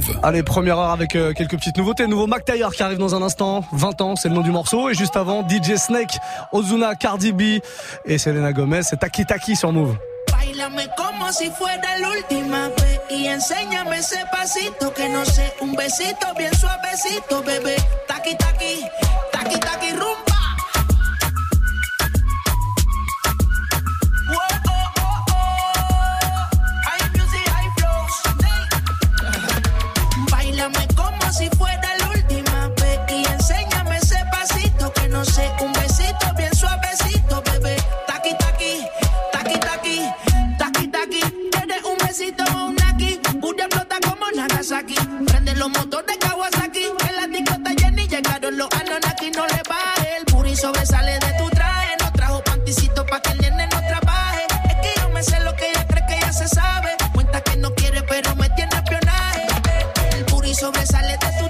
Move. Allez, première heure avec euh, quelques petites nouveautés. Nouveau Mac Taylor qui arrive dans un instant. 20 ans, c'est le nom du morceau. Et juste avant, DJ Snake, Ozuna, Cardi B et Selena Gomez. C'est Taki Taki sur Move. Bailame como si fuera la última vez y enséñame ese pasito que no sé, un besito bien suavecito, bebé. Taki taki, taki taki rumba. No sé, un besito bien suavecito, bebé. Taki taki, taki taki, taki taki. Tienes un besito un aquí, una flota como Nagasaki. Prende los motores Kawasaki, en la discota Jenny llegaron los Anonaki, no le baje el puri sobresale de tu traje. No trajo panticito pa' que el nene no trabaje. Es que yo me sé lo que ella cree que ya se sabe. Cuenta que no quiere, pero me tiene espionaje. El puri sobresale de tu traje.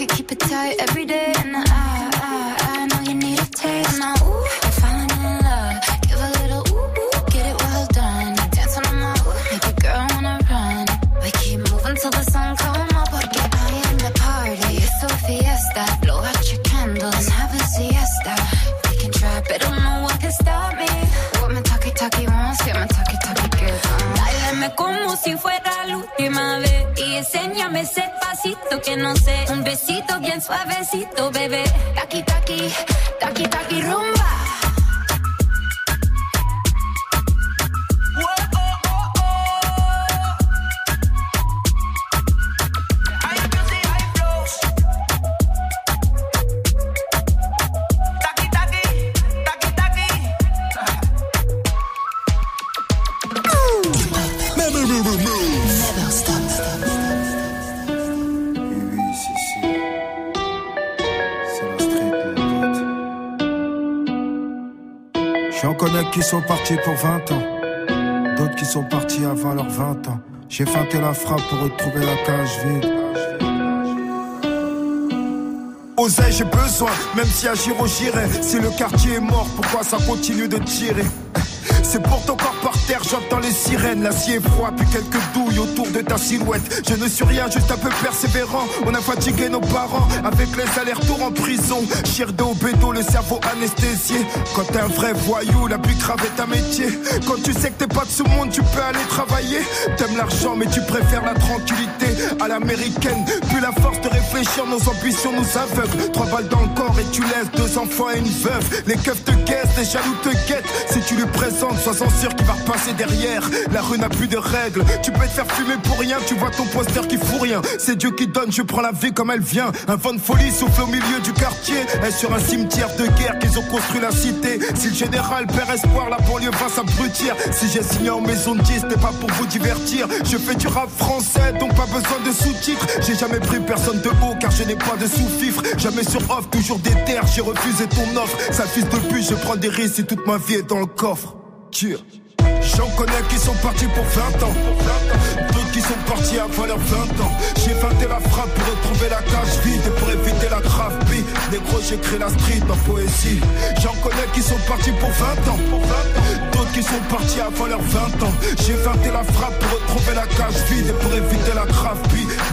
It, keep it tight every day. Un besito bien suavecito, bebé. Taki taki, taki taki rumba. Qui sont partis pour 20 ans. D'autres qui sont partis avant leurs 20 ans. J'ai feinté la frappe pour retrouver la cage vide. Oseille, j'ai besoin, même si agir j'irai. Si le quartier est mort, pourquoi ça continue de tirer? C'est pour ton corps par terre, j'entends les sirènes. L'acier est froid, puis quelques douilles autour de ta silhouette. Je ne suis rien, juste un peu persévérant. On a fatigué nos parents avec les allers-retours en prison. Chir au bédo, le cerveau anesthésié. Quand t'es un vrai voyou, la plus grave est un métier. Quand tu sais que t'es pas de ce monde, tu peux aller travailler. T'aimes l'argent, mais tu préfères la tranquillité à l'américaine. Puis la force de réfléchir, nos ambitions nous aveuglent. Trois balles dans le corps et tu laisses deux enfants et une veuve. Les keufs te guettent, les jaloux te guettent. Si tu lui présentes, sois-en sûr qu'il va repasser derrière. La rue n'a plus de règles. Tu peux te faire fumer pour rien, tu vois ton poster qui fout rien. C'est Dieu qui donne, je prends la vie comme elle vient. Un vent de folie souffle au milieu du quartier. Et sur un cimetière de guerre qu'ils ont construit la cité. Si le général perd espoir, la banlieue va s'abrutir. Si j'ai signé en maison de 10, c'était pas pour vous divertir. Je fais du rap français, donc pas besoin de sous-titres. J'ai jamais pris personne de haut car je n'ai pas de sous-fifre. Jamais sur off, toujours des terres, j'ai refusé ton offre. Sale fils de pute, je prends des risques et toute ma vie est dans le coffre. J'en connais qui sont partis pour 20 ans. D'autres qui sont partis avant leurs 20 ans. J'ai feinté la frappe pour retrouver la cage vide et pour éviter la grave Les gros, j'écris la street en poésie. J'en connais qui sont partis pour 20 ans. Qui sont partis avant leurs 20 ans. J'ai feinté la frappe pour retrouver la cage vide et pour éviter la grave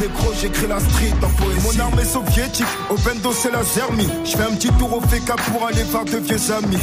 Les gros, j'écris la street en poésie. Mon armée soviétique, au bendo c'est la zermie. Je fais un petit tour au FK pour aller voir de vieux amis.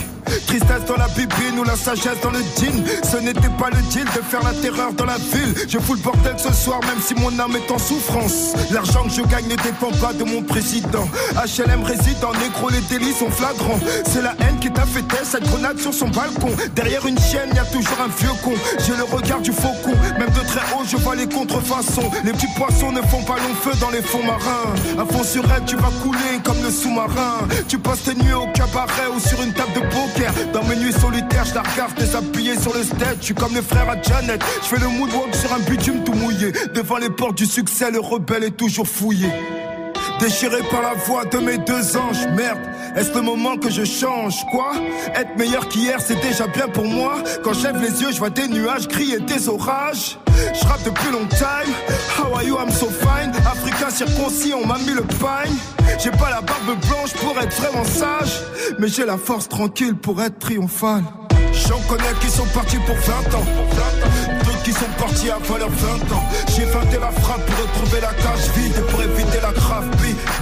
Tristesse dans la bibine ou la sagesse dans le jean. Ce n'était pas le deal de faire la terreur dans la ville. Je fous le bordel ce soir, même si mon âme est en souffrance. L'argent que je gagne ne dépend pas de mon président. HLM réside en négro, les délits sont flagrants. C'est la haine qui t'a fait cette grenade sur son balcon. Derrière une chienne, y a toujours un vieux con. J'ai le regard du faucon, même de très haut, je vois les contrefaçons. Les petits poissons ne font pas long feu dans les fonds marins. À fond sur elle, tu vas couler comme le sous-marin. Tu passes tes nuits au cabaret ou sur une table de poker. Dans mes nuits solitaires, je la regarde déshabillée sur le stage. Je suis comme le frère à Janet. Je fais le moonwalk sur un bitume tout mouillé. Devant les portes du succès, le rebelle est toujours fouillé. Déchiré par la voix de mes deux anges, merde, est-ce le moment que je change Quoi? Être meilleur qu'hier, c'est déjà bien pour moi. Quand j'lève les yeux, je vois des nuages gris et des orages. Je rappe depuis long time. How are you? I'm so fine. Africain circoncis, on m'a mis le pain. J'ai pas la barbe blanche pour être vraiment sage, mais j'ai la force tranquille pour être triomphal. J'en connais qui sont partis pour 20 ans. Qui sont partis avant leurs 20 ans. J'ai feinté la frappe pour retrouver la cage vide et pour éviter la grave.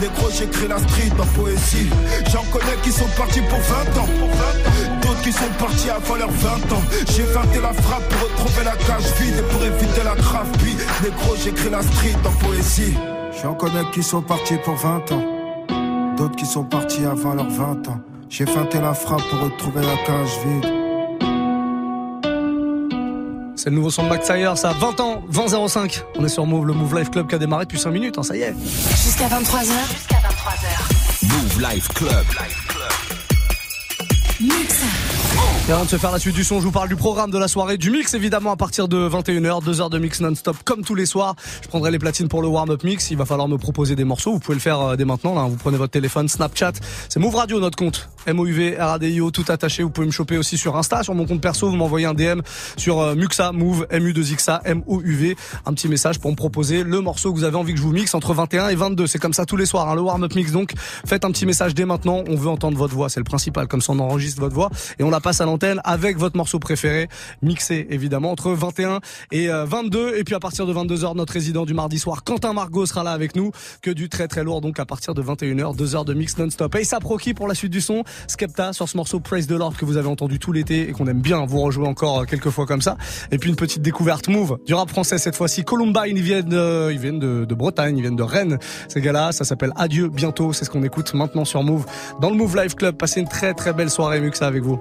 Négro, j'écris la street en poésie. J'en connais qui sont partis pour 20 ans. D'autres qui sont partis avant leurs 20 ans. J'ai feinté la frappe pour retrouver la cage vide et pour éviter la grave. Négro, j'écris la street en poésie. J'en connais qui sont partis pour 20 ans. D'autres qui sont partis avant leurs 20 ans. J'ai feinté la frappe pour retrouver la cage vide. C'est le nouveau son de ça a 20 ans, 20.05. On est sur Move, le Move Life Club qui a démarré depuis 5 minutes, hein, ça y est. Jusqu'à 23h. Jusqu'à 23h. Move Life Club. Mix. Et avant de se faire la suite du son, je vous parle du programme de la soirée, du mix évidemment à partir de 21h, 2 heures de mix non-stop comme tous les soirs. Je prendrai les platines pour le warm-up mix, il va falloir me proposer des morceaux, vous pouvez le faire euh, dès maintenant, là, vous prenez votre téléphone, Snapchat, c'est Move Radio notre compte, M-O-U-V, R-A-D-I-O, tout attaché, vous pouvez me choper aussi sur Insta, sur mon compte perso, vous m'envoyez un DM sur euh, Muxa, Move, M-U-2-X-A, M-O-U-V, un petit message pour me proposer le morceau que vous avez envie que je vous mixe entre 21 et 22, c'est comme ça tous les soirs, hein, le warm-up mix. Donc, faites un petit message dès maintenant, on veut entendre votre voix, c'est le principal, comme ça on enregistre votre voix. Et on la à l'antenne avec votre morceau préféré, mixé évidemment entre 21 et 22. Euh, et puis à partir de 22h, notre résident du mardi soir, Quentin Margot sera là avec nous. Que du très très lourd donc à partir de 21h, 2 heures de mix non-stop. Et ça Proki pour la suite du son, Skepta sur ce morceau Praise the Lord que vous avez entendu tout l'été et qu'on aime bien vous rejouer encore euh, quelques fois comme ça. Et puis une petite découverte move du rap français cette fois-ci. Columbine, ils viennent, ils viennent de, de Bretagne, ils viennent de Rennes. Ces gars-là, ça s'appelle Adieu bientôt. C'est ce qu'on écoute maintenant sur Move dans le Move Live Club. Passez une très très belle soirée Muxa avec vous.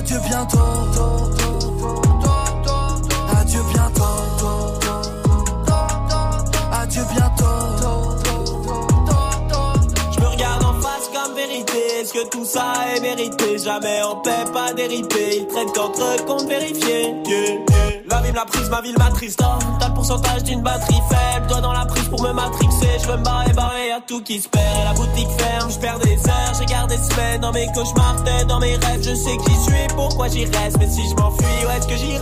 Adieu bientôt. Adieu bientôt. Adieu bientôt. Je me regarde en face comme vérité. Est-ce que tout ça est mérité? Jamais en paix, pas déripé. Ils traitent qu'entre comptes vérifiés. La l'a prise, ma ville m'attriste. T'as le pourcentage d'une batterie faible. Toi dans la prise pour me matrixer. Je veux me barrer, barrer, y'a tout qui se perd. Et la boutique ferme, je perds des heures. J'ai gardé semaines dans mes cauchemars, tête dans mes rêves. Je sais que j'y suis, pourquoi j'y reste. Mais si je m'enfuis, où est-ce que j'irai?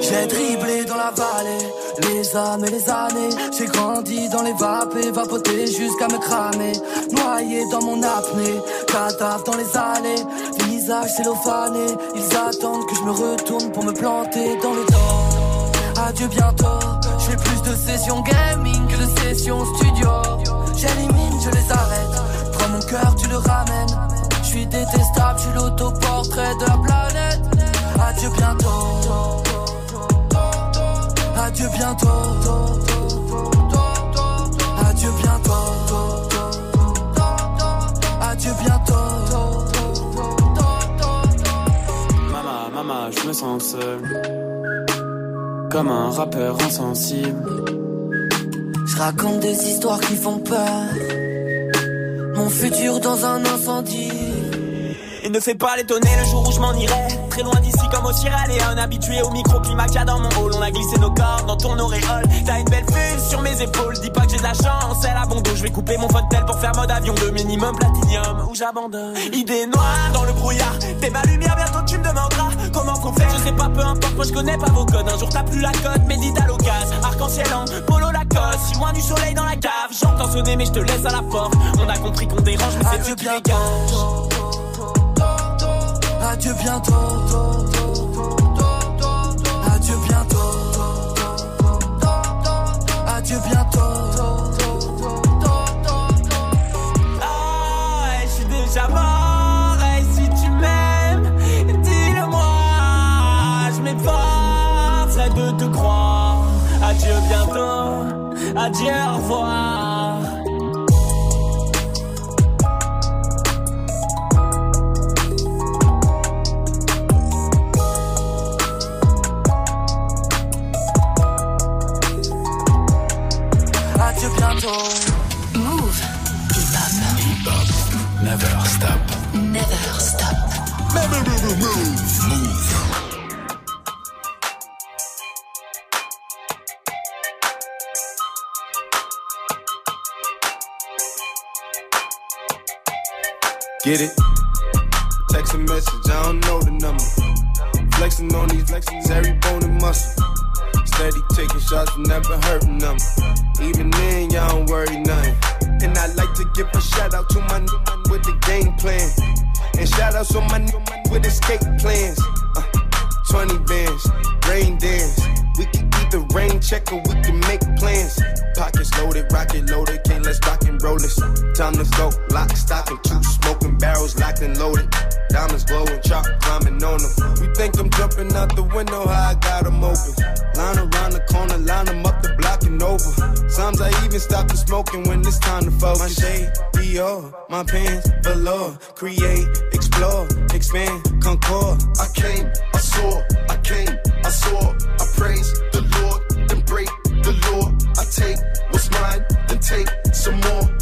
J'ai dribblé dans la vallée, les âmes et les années. J'ai grandi dans les vapes et vapoté jusqu'à me cramer. Noyé dans mon apnée, cadavre dans les allées. Visage cellophané, ils attendent que je me retourne pour me planter dans le dos. Adieu bientôt, j'ai plus de sessions gaming que de sessions studio. J'élimine, je les arrête. Prends mon cœur, tu le ramènes. Je suis détestable, je suis l'autoportrait de la planète. Adieu bientôt. Adieu bientôt. Adieu bientôt. Adieu bientôt. Je me sens seul. Comme un rappeur insensible. Je raconte des histoires qui font peur. Mon futur dans un incendie. Et ne fais pas l'étonner le jour où je m'en irai. Très loin d'ici comme au Sierra un habitué au microclimat qu'il y a dans mon hall. On a glissé nos corps dans ton auréole. T'as une belle fille sur mes épaules. Dis pas que j'ai de la chance, c'est la bondo. Je vais couper mon tel pour faire mode avion de minimum platinium. Ou j'abandonne? Idée noire dans le brouillard. T'es ma lumière, bientôt tu me demanderas comment qu'on fait. Je sais pas, peu importe, moi je connais pas vos codes. Un jour t'as plus la cote, médite à l'occasion. Arc-en-ciel en polo Lacoste. Si loin du soleil dans la cave. J'entends sonner, mais je te laisse à la porte. On a compris qu'on dérange, mais c'est Dieu qui Adieu bientôt. Never stop. Never stop. Never move. Move. Get it? Text a message, I don't know the number. Flexing on these flexings, every bone and muscle. Steady taking shots, never hurting them. Even then, y'all don't worry nothing. And I like to give a shout out to my new man with the game plan. And shout outs on my new man with escape plans. Uh, 20 bands, rain dance. We can keep the rain check or we can make plans. Pockets loaded, rocket loaded, can't let's rock and roll this. Time to go, lock, stock, and two smoking barrels locked and loaded. Diamonds glowing, chop climbing on them. We think I'm jumping out the window, how I got them open. Line around the corner, line them up the block and over. Sometimes I even stop the smoking when it's time to focus. My shade, Dior, my pants, below. Create, explore, expand, concord. I came, I saw, I came, I saw. I praise the Lord, then break the law. I take what's mine, then take some more.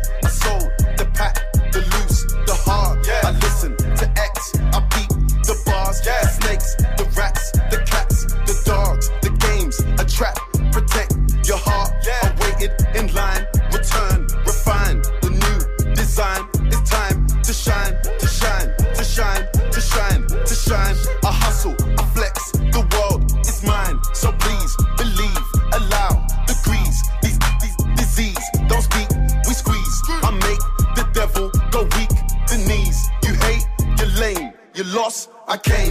I came,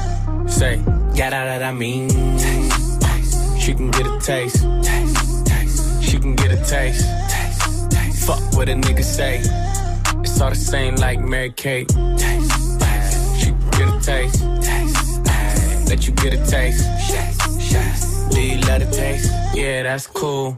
Say, got out that I mean. Taste, taste. She can get a taste. taste, taste. She can get a taste. taste, taste. Fuck what a nigga say. It's all the same like Mary Kate. Taste, taste. She can get a taste. taste, taste. Let you get a taste. Do you love the taste? Yeah, that's cool.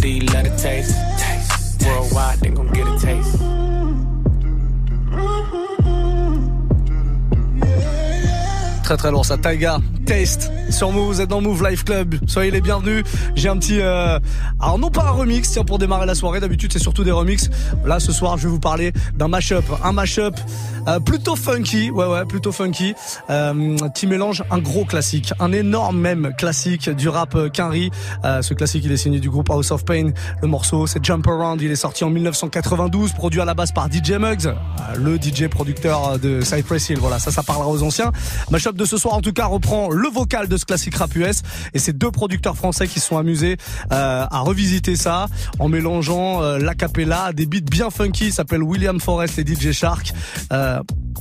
Taste. Worldwide, get a taste. Très très lourd ça, Taiga, Taste sur Move, vous êtes dans Move Life Club, soyez les bienvenus. J'ai un petit, euh... alors non pas un remix, tiens pour démarrer la soirée, d'habitude c'est surtout des remix. Là ce soir je vais vous parler d'un mashup, un mashup euh, plutôt funky, ouais ouais plutôt funky, euh, qui mélange un gros classique, un énorme même classique du rap euh, Quinry. Euh, ce classique il est signé du groupe House of Pain. Le morceau c'est Jump Around, il est sorti en 1992, produit à la base par DJ Muggs, euh, le DJ producteur de Cypress Hill. Voilà, ça ça parlera aux anciens. Mashup de ce soir en tout cas reprend le vocal de ce classique rap US et c'est deux producteurs français qui se sont amusés à revisiter ça en mélangeant l'acapella à des beats bien funky. S'appelle William Forrest et DJ Shark.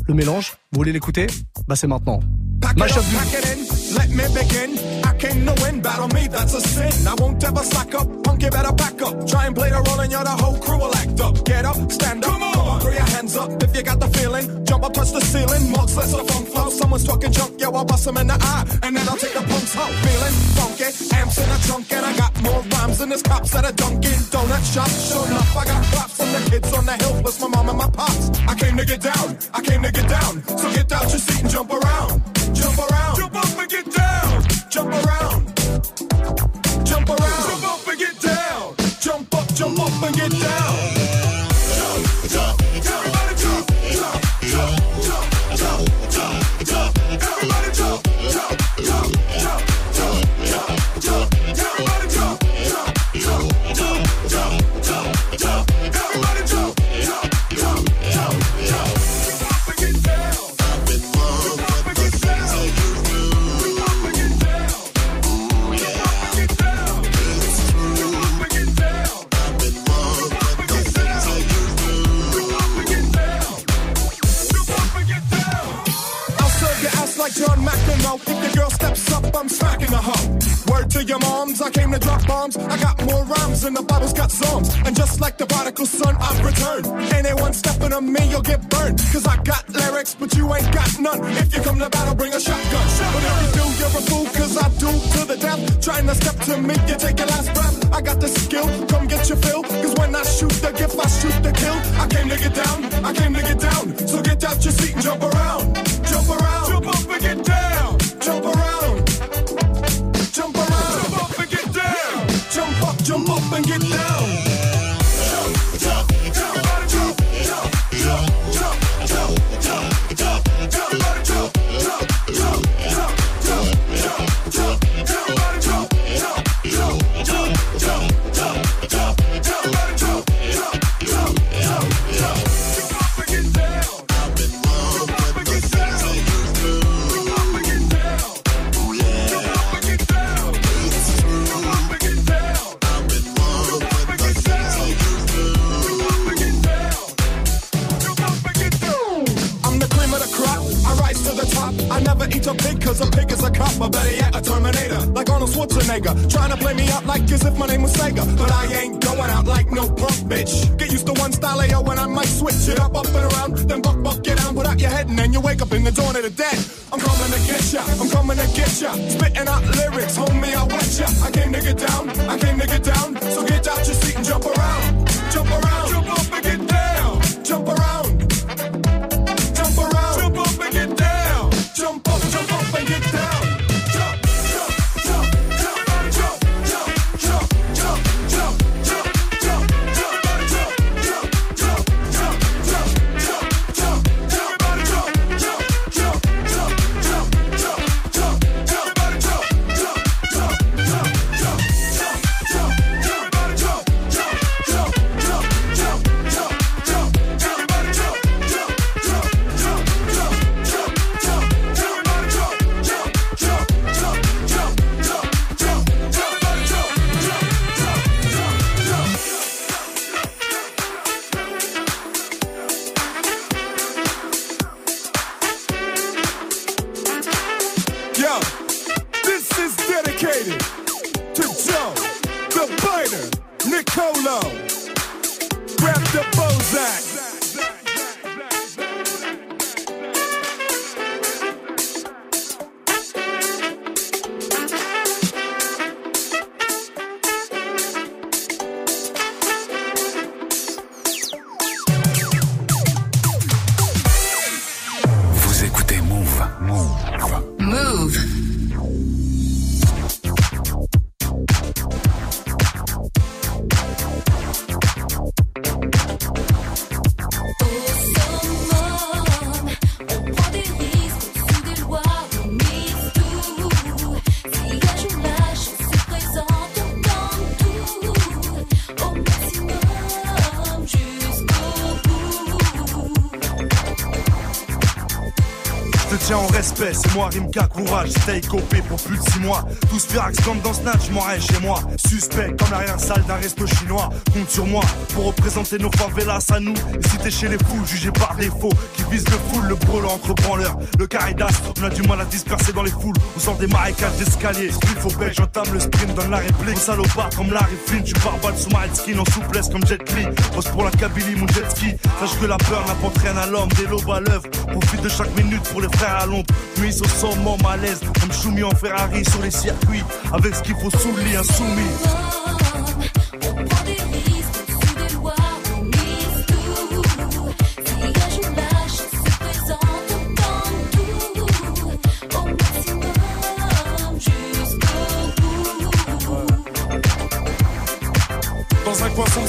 Le mélange, vous voulez l'écouter? Bah c'est maintenant. Mashup du... Let me begin. I came to win, battle me, that's a sin. I won't ever slack up, punk, you better back up. Try and play the role and you're the whole crew will act up. Get up, stand up, come on, throw your hands up if you got the feeling. Jump up, touch the ceiling, mugs, let's a funk flow. Someone's talking junk, yo, I'll bust 'em in the eye, and then I'll take the punks out. Feeling funky, amps in a trunk, and I got more rhymes than this cops at a Dunkin' Donut shop. Sure enough, I got props from the kids on the hill, plus my mom and my pops. I came to get down, I came to get down. So get out your seat and jump around, jump around, jump jump around, jump around, jump up and get down, jump up, jump up and get down. I'm smacking a hoe. Word to your moms, I came to drop bombs. I got more rhymes than the Bible's got psalms. And just like the prodigal son, I've returned. Anyone stepping on me, you'll get burned. Cause I got lyrics, but you ain't got none. If you come to battle, bring a shotgun. But if you do, you're a fool, cause I do to the death. Trying to step to me, you take your last breath. I got the skill, come get your fill. Cause when I shoot the gift, I shoot the kill. I came to get down, I came to get down. So get out your seat and jump around. Jump around, jump up and get down. Jump up, and get down. This is dedicated to Joe, the biter, Nicolo. Moi Rimka, courage, stay copé pour plus de 6 mois. Tous firax comme dans Snatch, m'en chez moi. Suspect comme l'arrière-salle d'un resto chinois. Compte sur moi pour représenter nos favelas à nous. Et si t'es chez les fous, jugés par défaut, qui visent le full, le brûlant entre branleurs. Le caridas, on a du mal à disperser dans les foules. On sort des marécages d'escalier. Il faut bête, j'entame le sprint, donne la réplique. Salopard comme Larry Flynn, tu barbales sous ma skin en souplesse comme Jet Li. Pose pour la Kabylie, mon jet ski. Sache que la peur n'apporte rien à l'homme, des lobes à l'œuvre. Profite de chaque minute pour les frères à l'ombre. Mise au sommet, malaise. Comme Choumi en Ferrari sur les circuits. Avec ce qu'il faut sous le lit, insoumis.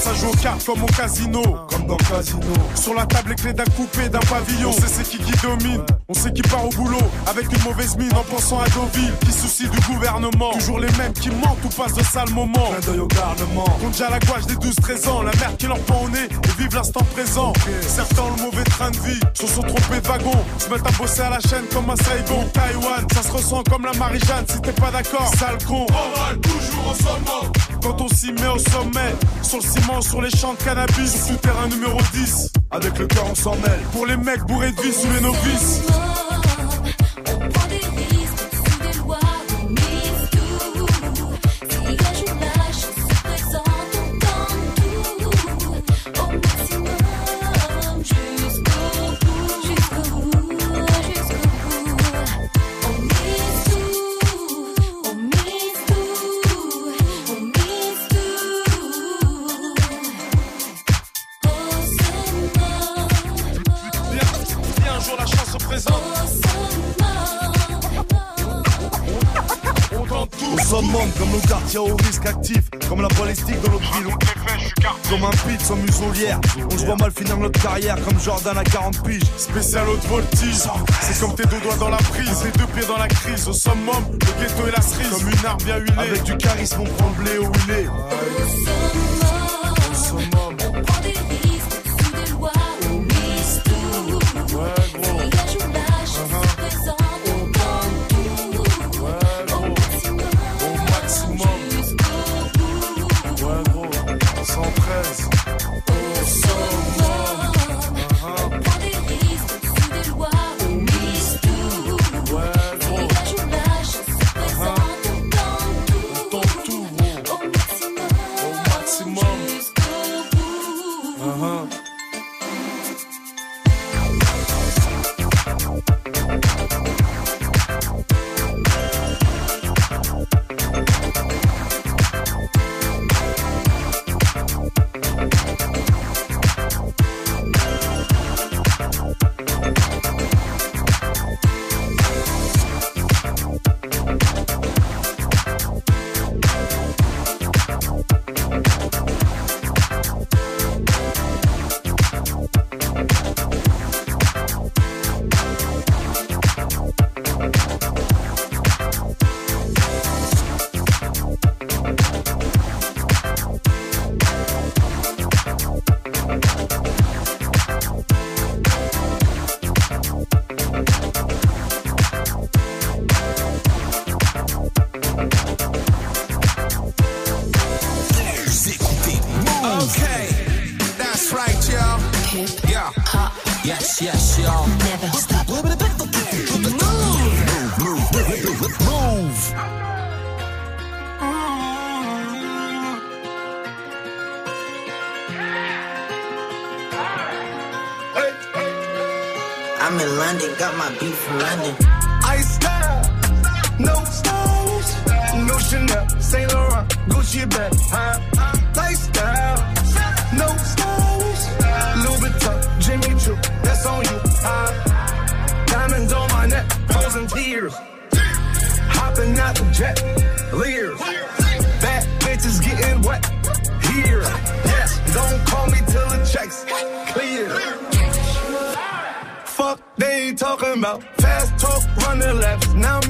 ça joue aux cartes comme au casino. Comme dans le casino. Sur la table, les clés d'un coupé, d'un pavillon. On sait c'est qui qui domine. On sait qui part au boulot. Avec une mauvaise mine en pensant à Deauville. Qui soucie du gouvernement. Toujours les mêmes qui mentent ou passent de sales moments. Clin d'œil au garnement. Compte déjà la gouache des 12-13 ans. La mère qui leur prend au nez et vive l'instant présent. Certains ont le mauvais train de vie. Se sont trompés de wagon. Se mettent à bosser à la chaîne comme un Saigon. Taïwan, ça se ressent comme la Marie-Jeanne. Si t'es pas d'accord, sale con. On toujours ensemble. Quand on s'y met au sommet. Sur le ciment, sur les champs de cannabis. Terrain numéro 10. Avec le cœur, on s'en mêle. Pour les mecs bourrés de vie sous les novices. On se voit mal finir notre carrière comme Jordan à 40 piges. Spécial haute voltige, c'est comme tes deux doigts dans la prise, tes deux pieds dans la crise. Au summum, le ghetto et la cerise, comme une arme bien huilée. Avec du charisme, on prend le blé où il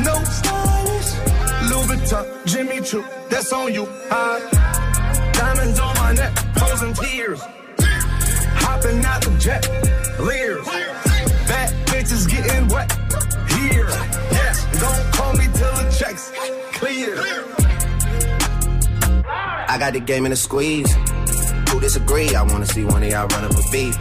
no stylish, Louis Vuitton, Jimmy Choo, that's on you, huh? Diamonds on my neck, frozen tears, hopping out the jet, leers, bad bitches getting wet here. Yes, don't call me till the checks clear. I got the game in a squeeze. Who disagree? I wanna see one of y'all run up a beat.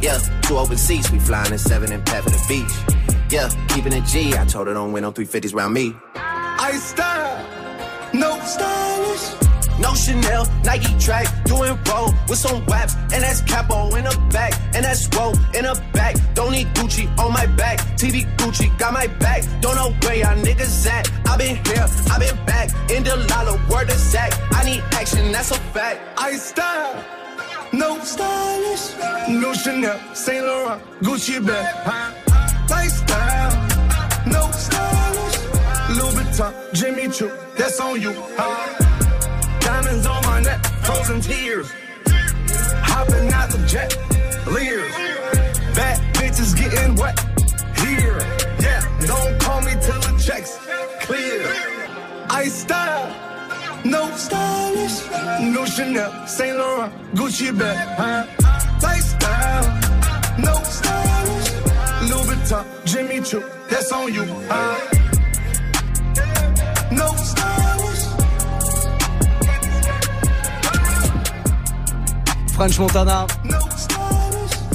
Yeah, two open seats, we flying in seven and pat the beach. Yeah, keeping it G. I told her don't win no 350s round me. I style, no stylish. No Chanel, Nike track, doing roll with some waps, and that's capo in the back, and that's roll in the back. Don't need Gucci on my back, TV Gucci got my back. Don't know where y'all niggas at. I been here, I been back, in the lala, word of Zach. I need action, that's a fact. I style, no stylish, no Chanel, Saint Laurent, Gucci bag, huh? Lifestyle, no stylish, Louis Vuitton, Jimmy Choo, that's on you, huh? Diamonds on my neck, frozen tears, hopping out the jet, leers, bad bitches getting wet here, yeah. Don't call me till the checks clear. I style. No stylish, no Chanel, Saint Laurent, Gucci bag, huh? Lifestyle, That's on you? No. French Montana.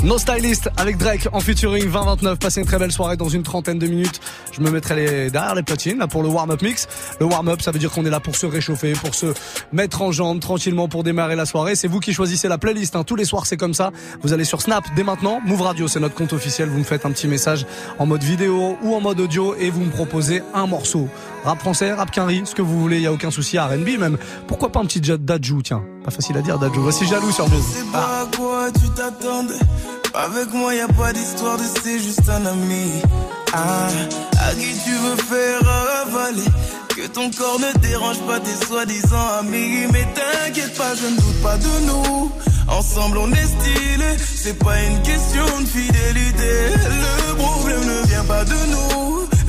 No Stylist avec Drake en featuring 2029. Passez une très belle soirée dans une trentaine de minutes. Je me mettrai derrière les platines là pour le warm-up mix. Le warm-up, ça veut dire qu'on est là pour se réchauffer, pour se mettre en jambes tranquillement pour démarrer la soirée. C'est vous qui choisissez la playlist. hein. Tous les soirs, c'est comme ça. Vous allez sur Snap dès maintenant. Move Radio, c'est notre compte officiel. Vous me faites un petit message en mode vidéo ou en mode audio et vous me proposez un morceau. Rap français, rap quinri, ce que vous voulez, il y a aucun souci. R&B même. Pourquoi pas un petit Dajou, tiens. Pas facile à dire Dajou. Voici jaloux sur t'attendais. Avec moi, a pas d'histoire de c'est juste un ami. Ah, qui tu veux faire avaler. Que ton corps ne dérange pas tes soi-disant amis. Mais t'inquiète pas, je ne doute pas de nous. Ensemble, on est stylé. C'est pas une question de fidélité. Le problème ne vient pas de nous.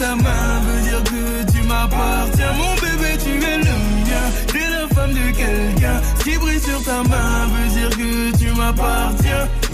Ta main veut dire que tu m'appartiens. Mon bébé, tu es le mien. T'es la femme de quelqu'un. Qui brille sur ta main veut dire que tu m'appartiens.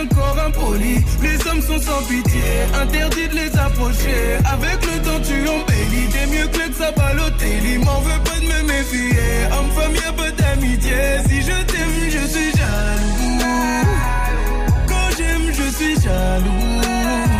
un corps. Les hommes sont sans pitié, interdit de les approcher. Avec le temps, tu embellis. T'es mieux que le Sabalotelli. M'en veux pas de me méfier. Homme-femme, y'a pas d'amitié. Si je t'aime, je suis jaloux. Quand j'aime, je suis jaloux.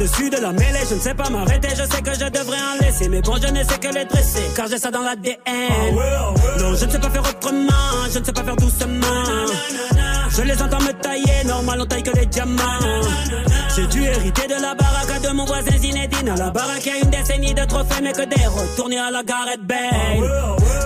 Au-dessus de la mêlée, je ne sais pas m'arrêter, je sais que je devrais en laisser. Mais bon, je ne sais que les dresser, car j'ai ça dans l'ADN. Non, je ne sais pas faire autrement, je ne sais pas faire doucement. Je les entends me tailler, normal on taille que les diamants. J'ai dû hériter de la baraque de mon voisin Zinedine. À la baraque, il y a une décennie de trophées, mais que des retournés à la Gareth Bale.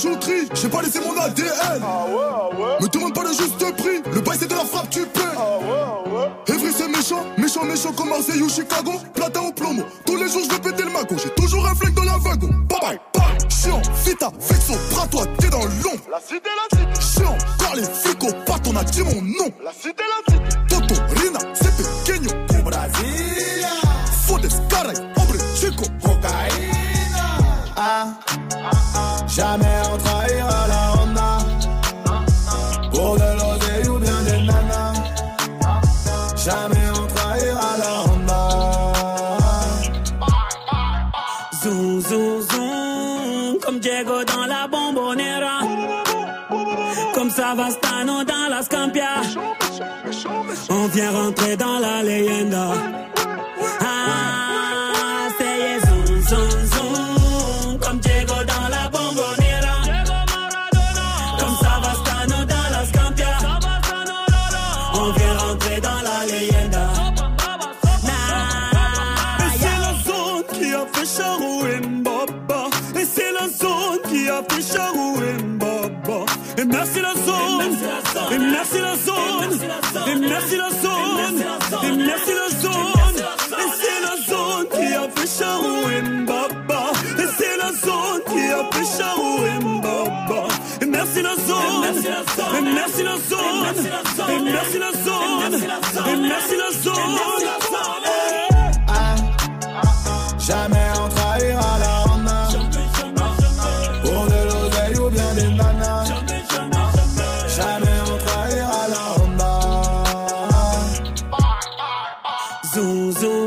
Bijouterie, j'ai pas laissé mon ADN. Me demande pas le juste prix, le bail c'est de la frappe, tu paies. Evry c'est méchant, méchant, méchant comme Marseille ou Chicago. Platin ou plomo, tous les jours je vais péter le mago. J'ai toujours un flingue dans la wagon. Bye bye, bye. Chiant, vita, vexo, bras toi, t'es dans l'ombre. La cité, la cité. Chiant, car les flics au pas, on a dit mon nom. La cité, la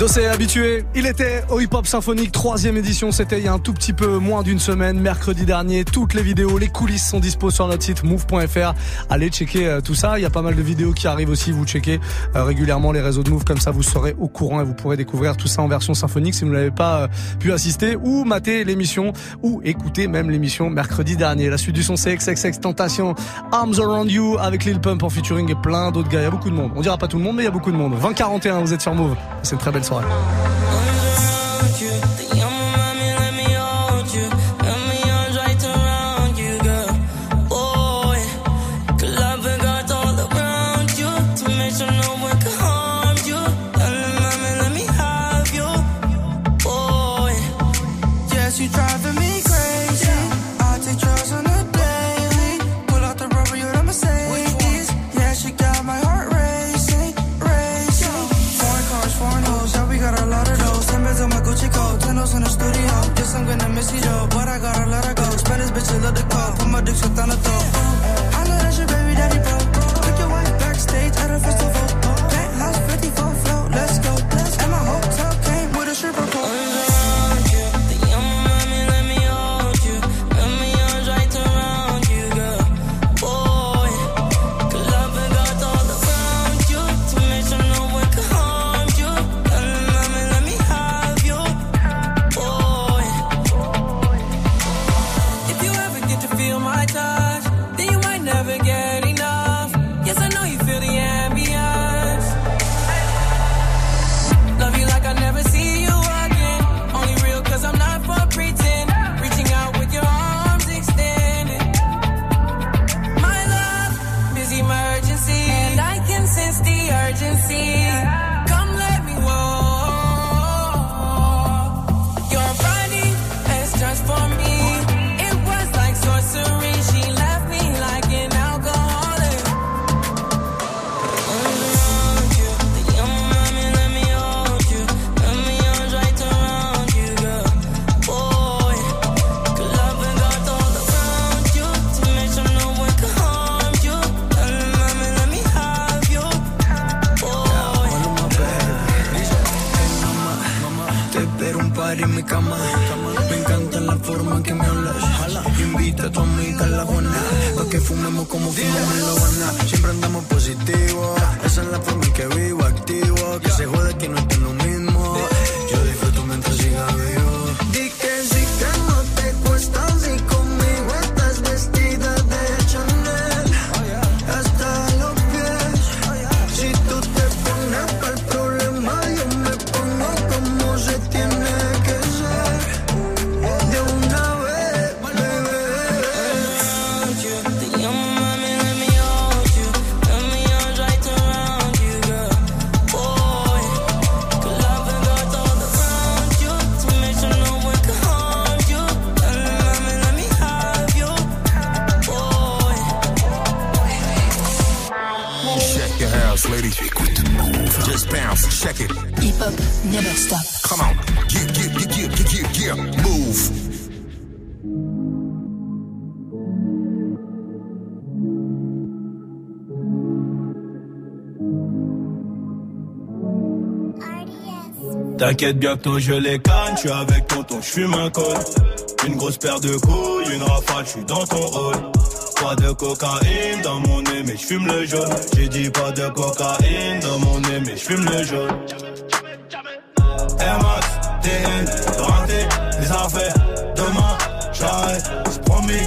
Dossé habitué, il était au hip hop symphonique troisième édition, c'était il y a un tout petit peu moins d'une semaine, mercredi dernier. Toutes les vidéos, les coulisses sont dispo sur notre site move.fr. Allez checker euh, tout ça. Il y a pas mal de vidéos qui arrivent aussi. Vous checkez euh, régulièrement les réseaux de Move, comme ça vous serez au courant et vous pourrez découvrir tout ça en version symphonique si vous n'avez pas euh, pu assister ou mater l'émission ou écouter même l'émission mercredi dernier. La suite du son c'est XXX Tentation, Arms Around You avec Lil Pump en featuring et plein d'autres gars. Il y a beaucoup de monde. On dira pas tout le monde, mais il y a beaucoup de monde. 2041, vous êtes sur Move. C'est une très belle soirée. Duc zit aan het. T'inquiète bientôt je les canne, je suis avec tonton, je fume un col. Une grosse paire de couilles, une rafale, je suis dans ton rôle. Pas de cocaïne dans mon nez, mais je fume le jaune. J'ai dit pas de cocaïne dans mon nez, mais je fume le jaune. TN, de rater les affaires. Demain, j'arrête, c'est promis.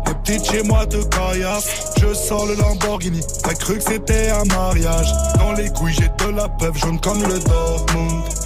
Les petites chez moi de caillasse. Je sors le Lamborghini. T'as cru que c'était un mariage. Dans les couilles, j'ai de la peuple jaune comme le Dortmund.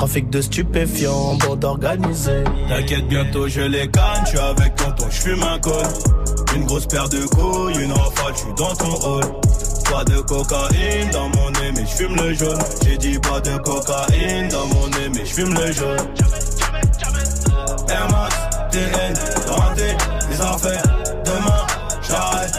Trafic de stupéfiants, bande organisée. T'inquiète, bientôt je les canne, je suis avec tonton, je fume un col. Une grosse paire de couilles, une rafale, je suis dans ton hall. Pas de cocaïne dans mon nez, mais je fume le jaune. J'ai dit pas de cocaïne dans mon nez, mais je fume le jaune. Air Max, TN, les. Demain, j'arrête,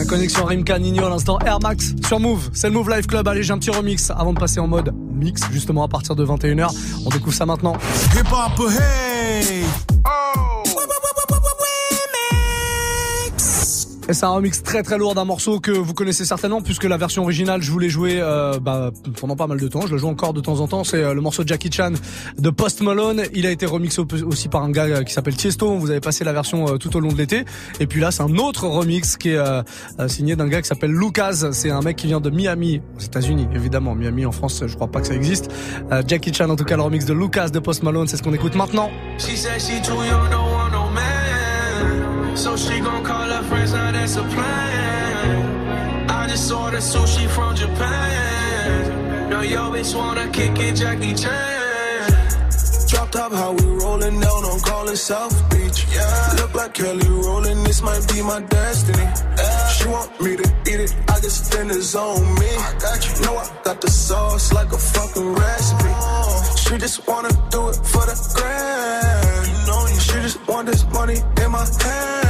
La connexion Rimka Nino à l'instant Air Max sur Move. C'est le Move Live Club. Allez, j'ai un petit remix avant de passer en mode mix justement à partir de 21h. On découvre ça maintenant. Hip hop, hey! Et c'est un remix très très lourd d'un morceau que vous connaissez certainement puisque la version originale je voulais jouer euh, bah, pendant pas mal de temps. Je le joue encore de temps en temps. C'est euh, le morceau de Jackie Chan de Post Malone. Il a été remixé au- aussi par un gars euh, qui s'appelle Tiesto. Vous avez passé la version euh, tout au long de l'été. Et puis là c'est un autre remix qui est signé d'un gars qui s'appelle Lucas. C'est un mec qui vient de Miami aux États-Unis évidemment. Miami en France je crois pas que ça existe. Jackie Chan en tout cas le remix de Lucas de Post Malone c'est ce qu'on écoute maintenant. She So she gon' call her friends, now that's a plan. I just ordered sushi from Japan. Now yo bitch wanna kick it, Jackie Chan. Drop top, how we rollin' down on callin' South Beach. Yeah. Look like Kelly rollin', this might be my destiny. She want me to eat it, I guess dinner's on me. I got you. Know I got the sauce like a fucking recipe. Oh. She just wanna do it for the grand. You know she just want this money in my hand.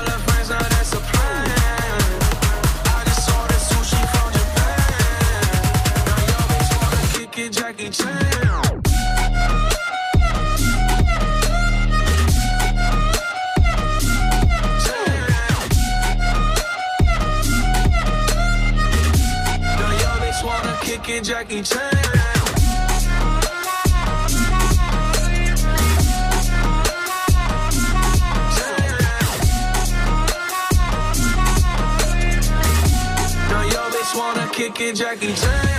Jackie Chan. Now yo bitch wanna kick it, Jackie Chan.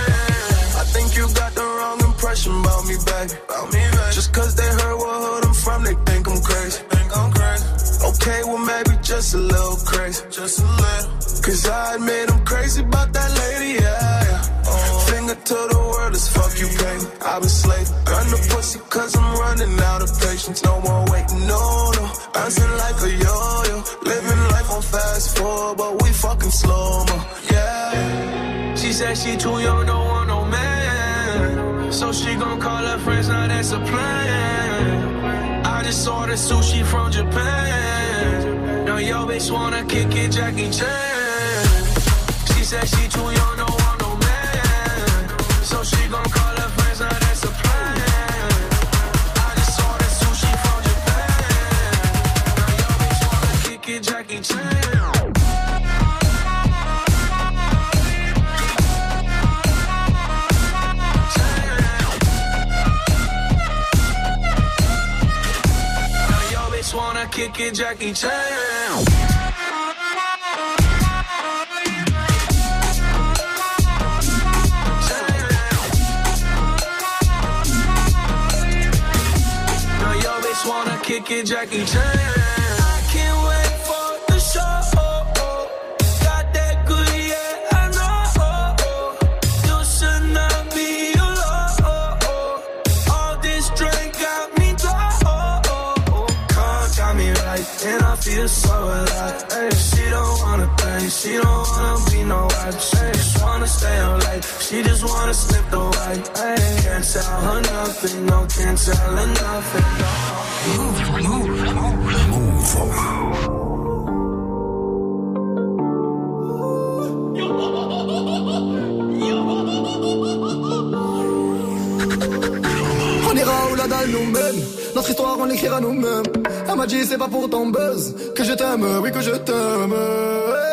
Question about me, baby. Just cause they heard what hood I'm from, they think I'm crazy. Okay, well maybe just a little crazy. Just a little. Cause I admit I'm crazy about that lady, yeah. yeah. Oh. Finger to the world as fuck you me. I've been slave. Gun the pussy cause I'm running out of patience. No more waiting, no, no. Bouncing like a yo-yo. Living life on fast forward, but we fucking slow mo, yeah. She said she too young, don't want no man. So she gon' call her friends, now that's a plan. I just ordered sushi from Japan. Now yo bitch wanna kick it, Jackie Chan. She said she too young, no wanna kick it, Jackie Chan. Now yo bitch wanna kick it, Jackie Chan. She don't wanna be no wife. She just wanna stay up late, she just wanna slip the white. Hey, can't tell her nothing, no, can't tell her nothing. No. Move, move, move. On ira où la dalle nous mène. Notre histoire, on l'écrira nous-mêmes. Elle m'a dit, c'est pas pour ton buzz que je t'aime, oui, que je t'aime.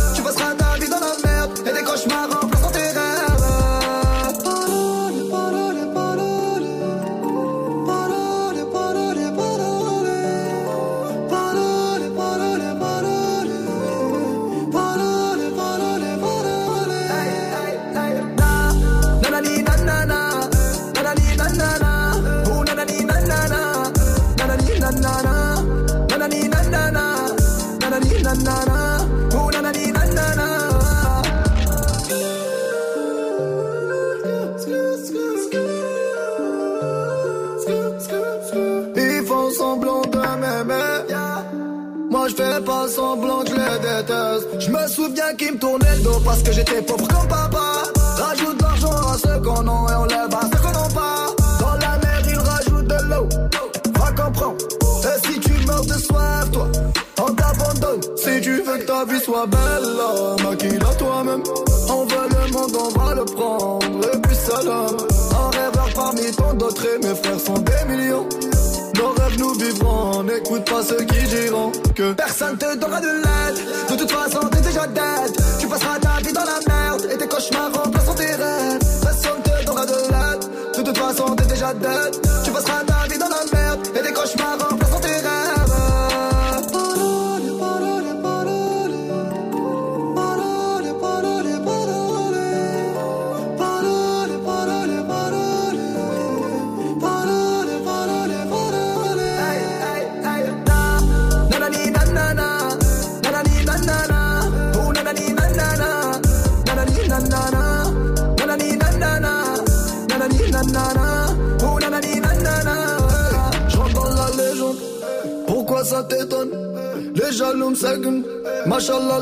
Les jaloux me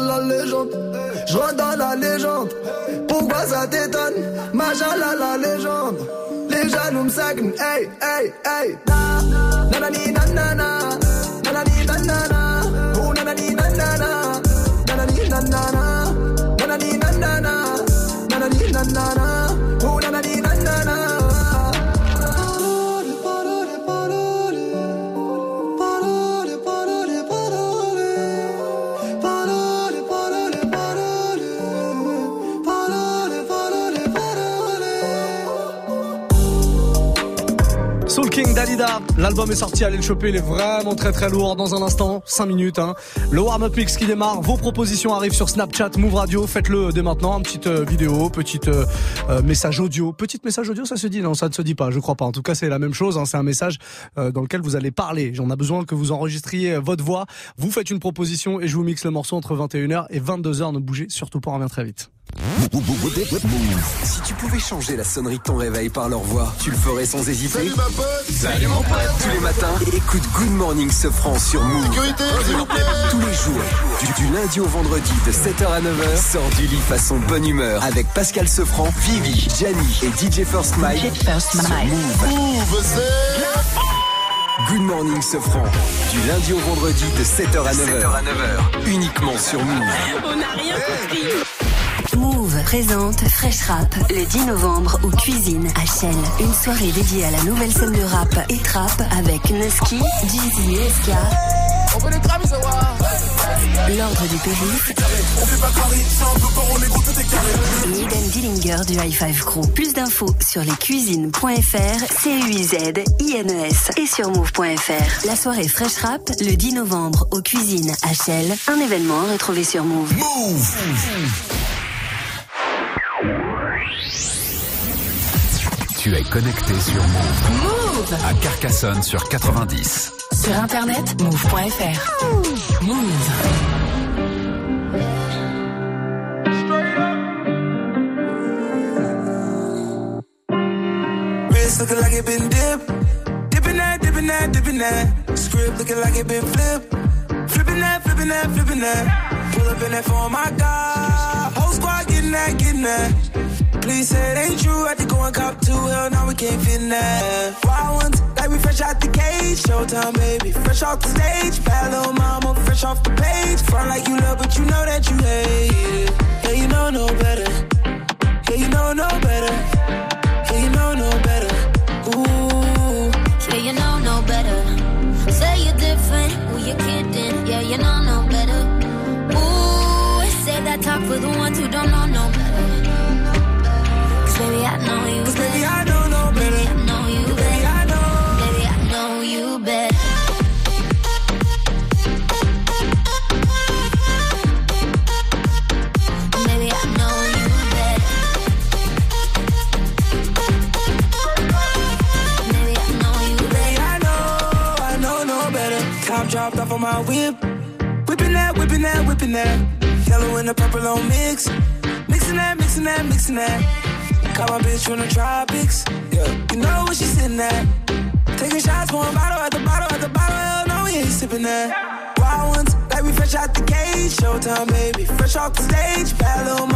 la légende. Je dans la légende, pourquoi ça t'étonne? Machallah la légende. Les jaloux me seguent, hey, hey, hey. Na, nanani nanana. Nanani nanana, L'album est sorti, allez le choper, il est vraiment très très lourd dans un instant, 5 minutes. Hein. Le warm-up mix qui démarre, vos propositions arrivent sur Snapchat, Move Radio, faites-le dès maintenant, une petite euh, vidéo, petite euh, euh, message audio. Petite message audio, ça se dit? Non, ça ne se dit pas, je crois pas. En tout cas, c'est la même chose, hein, c'est un message euh, dans lequel vous allez parler. J'en ai besoin que vous enregistriez euh, votre voix, vous faites une proposition et je vous mixe le morceau entre 21h et 22h, ne bougez surtout pas, on revient très vite. Si tu pouvais changer la sonnerie de ton réveil par leur voix, tu le ferais sans hésiter. Salut ma pote Salut mon pote Tous les matins, écoute Good Morning Sofran sur Move. Sécurité, s'il vous plaît Tous les jours, du, du lundi au vendredi de 7h à 9h, sors du lit façon bonne humeur avec Pascal Sofran, Vivi, Gianni et DJ First Mike. sur Move. Move, c'est... Good Morning Sofran, du lundi au vendredi de 7h à 9h. Uniquement sur Move. On n'a rien compris. Move présente Fresh Rap le 10 novembre au Cuisine à. Une soirée dédiée à la nouvelle scène de rap et trap avec Nuski, Jeezy et SK. L'ordre du périph. Niden Dillinger du High Five Crew. Plus d'infos sur lescuisines.fr, C-U-I-Z-I-N-E-S et sur move.fr. La soirée Fresh Rap le 10 novembre au Cuisines Chelles. Un événement à retrouver sur Move. Tu es connecté sur Move. Move À Carcassonne sur 90. Sur internet, move.fr. Move. Wrist looking like it been dipped. Dipping that, dipping that, dipping that. Script looking like it been flipped. Flipping that, flipping that, flipping that. Pull up in that phone, my God. Whole squad getting that, getting that. Please said ain't true. Had to go and cop two. Hell, now we can't fit that. Wild ones, like we fresh out the cage. Showtime, baby. Fresh off the stage. Bad little mama, fresh off the page. Front like you love, but you know that you hate it. Yeah, you know no better. Yeah, you know no better. Yeah, you know no better. Ooh. Yeah, you know no better. Say you're different, who you kidding? Yeah, you know no better. Ooh, say that talk for the ones who don't know no better. My whip. Whipping that, whipping that, whipping that. Yellow and the purple on mix. Mixing that, mixing that, mixing that. Got my bitch from the tropics. Yeah, you know what she's sitting at. Taking shots, one bottle at the bottle at the bottle. Hell no, we ain't sipping that. Wild ones, like we fresh out the cage. Showtime, baby. Fresh off the stage. Bad little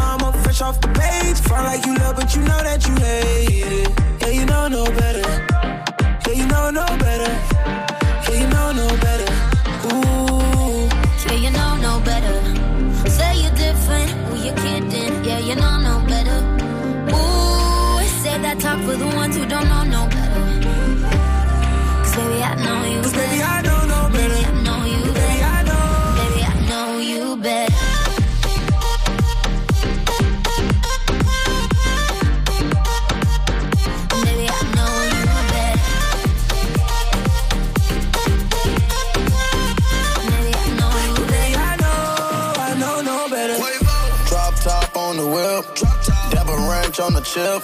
on.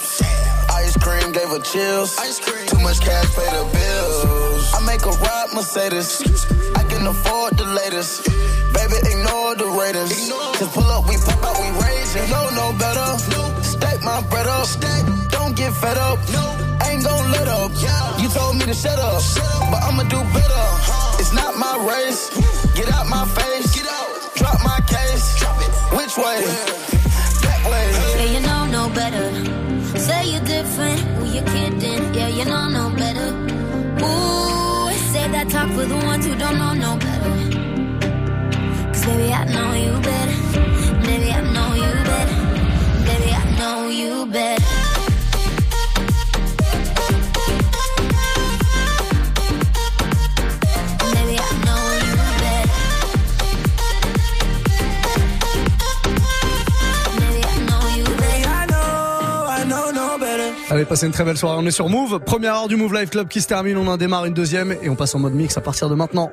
Ice cream gave her chills. Too much cash pay the bills. I make a ride Mercedes. I can afford the latest. Baby, ignore the Raiders. Just pull up, we pop out, we raising. No, no better. Stack my bread up. Don't get fed up. Ain't gon' let up. You told me to shut up, but I'ma do better. It's not my race. Get out my face. Get out. Drop my case. Which way? That way. Yeah, you know no better. Say who you kidding? Yeah, you know no better. Ooh, say that talk for the ones who don't know no better. Cause baby, I know you better. Baby, I know you better. Baby, I know you Allez, passez une très belle soirée. On est sur Move. Première heure du Move Live Club qui se termine. On en démarre une deuxième et on passe en mode mix à partir de maintenant.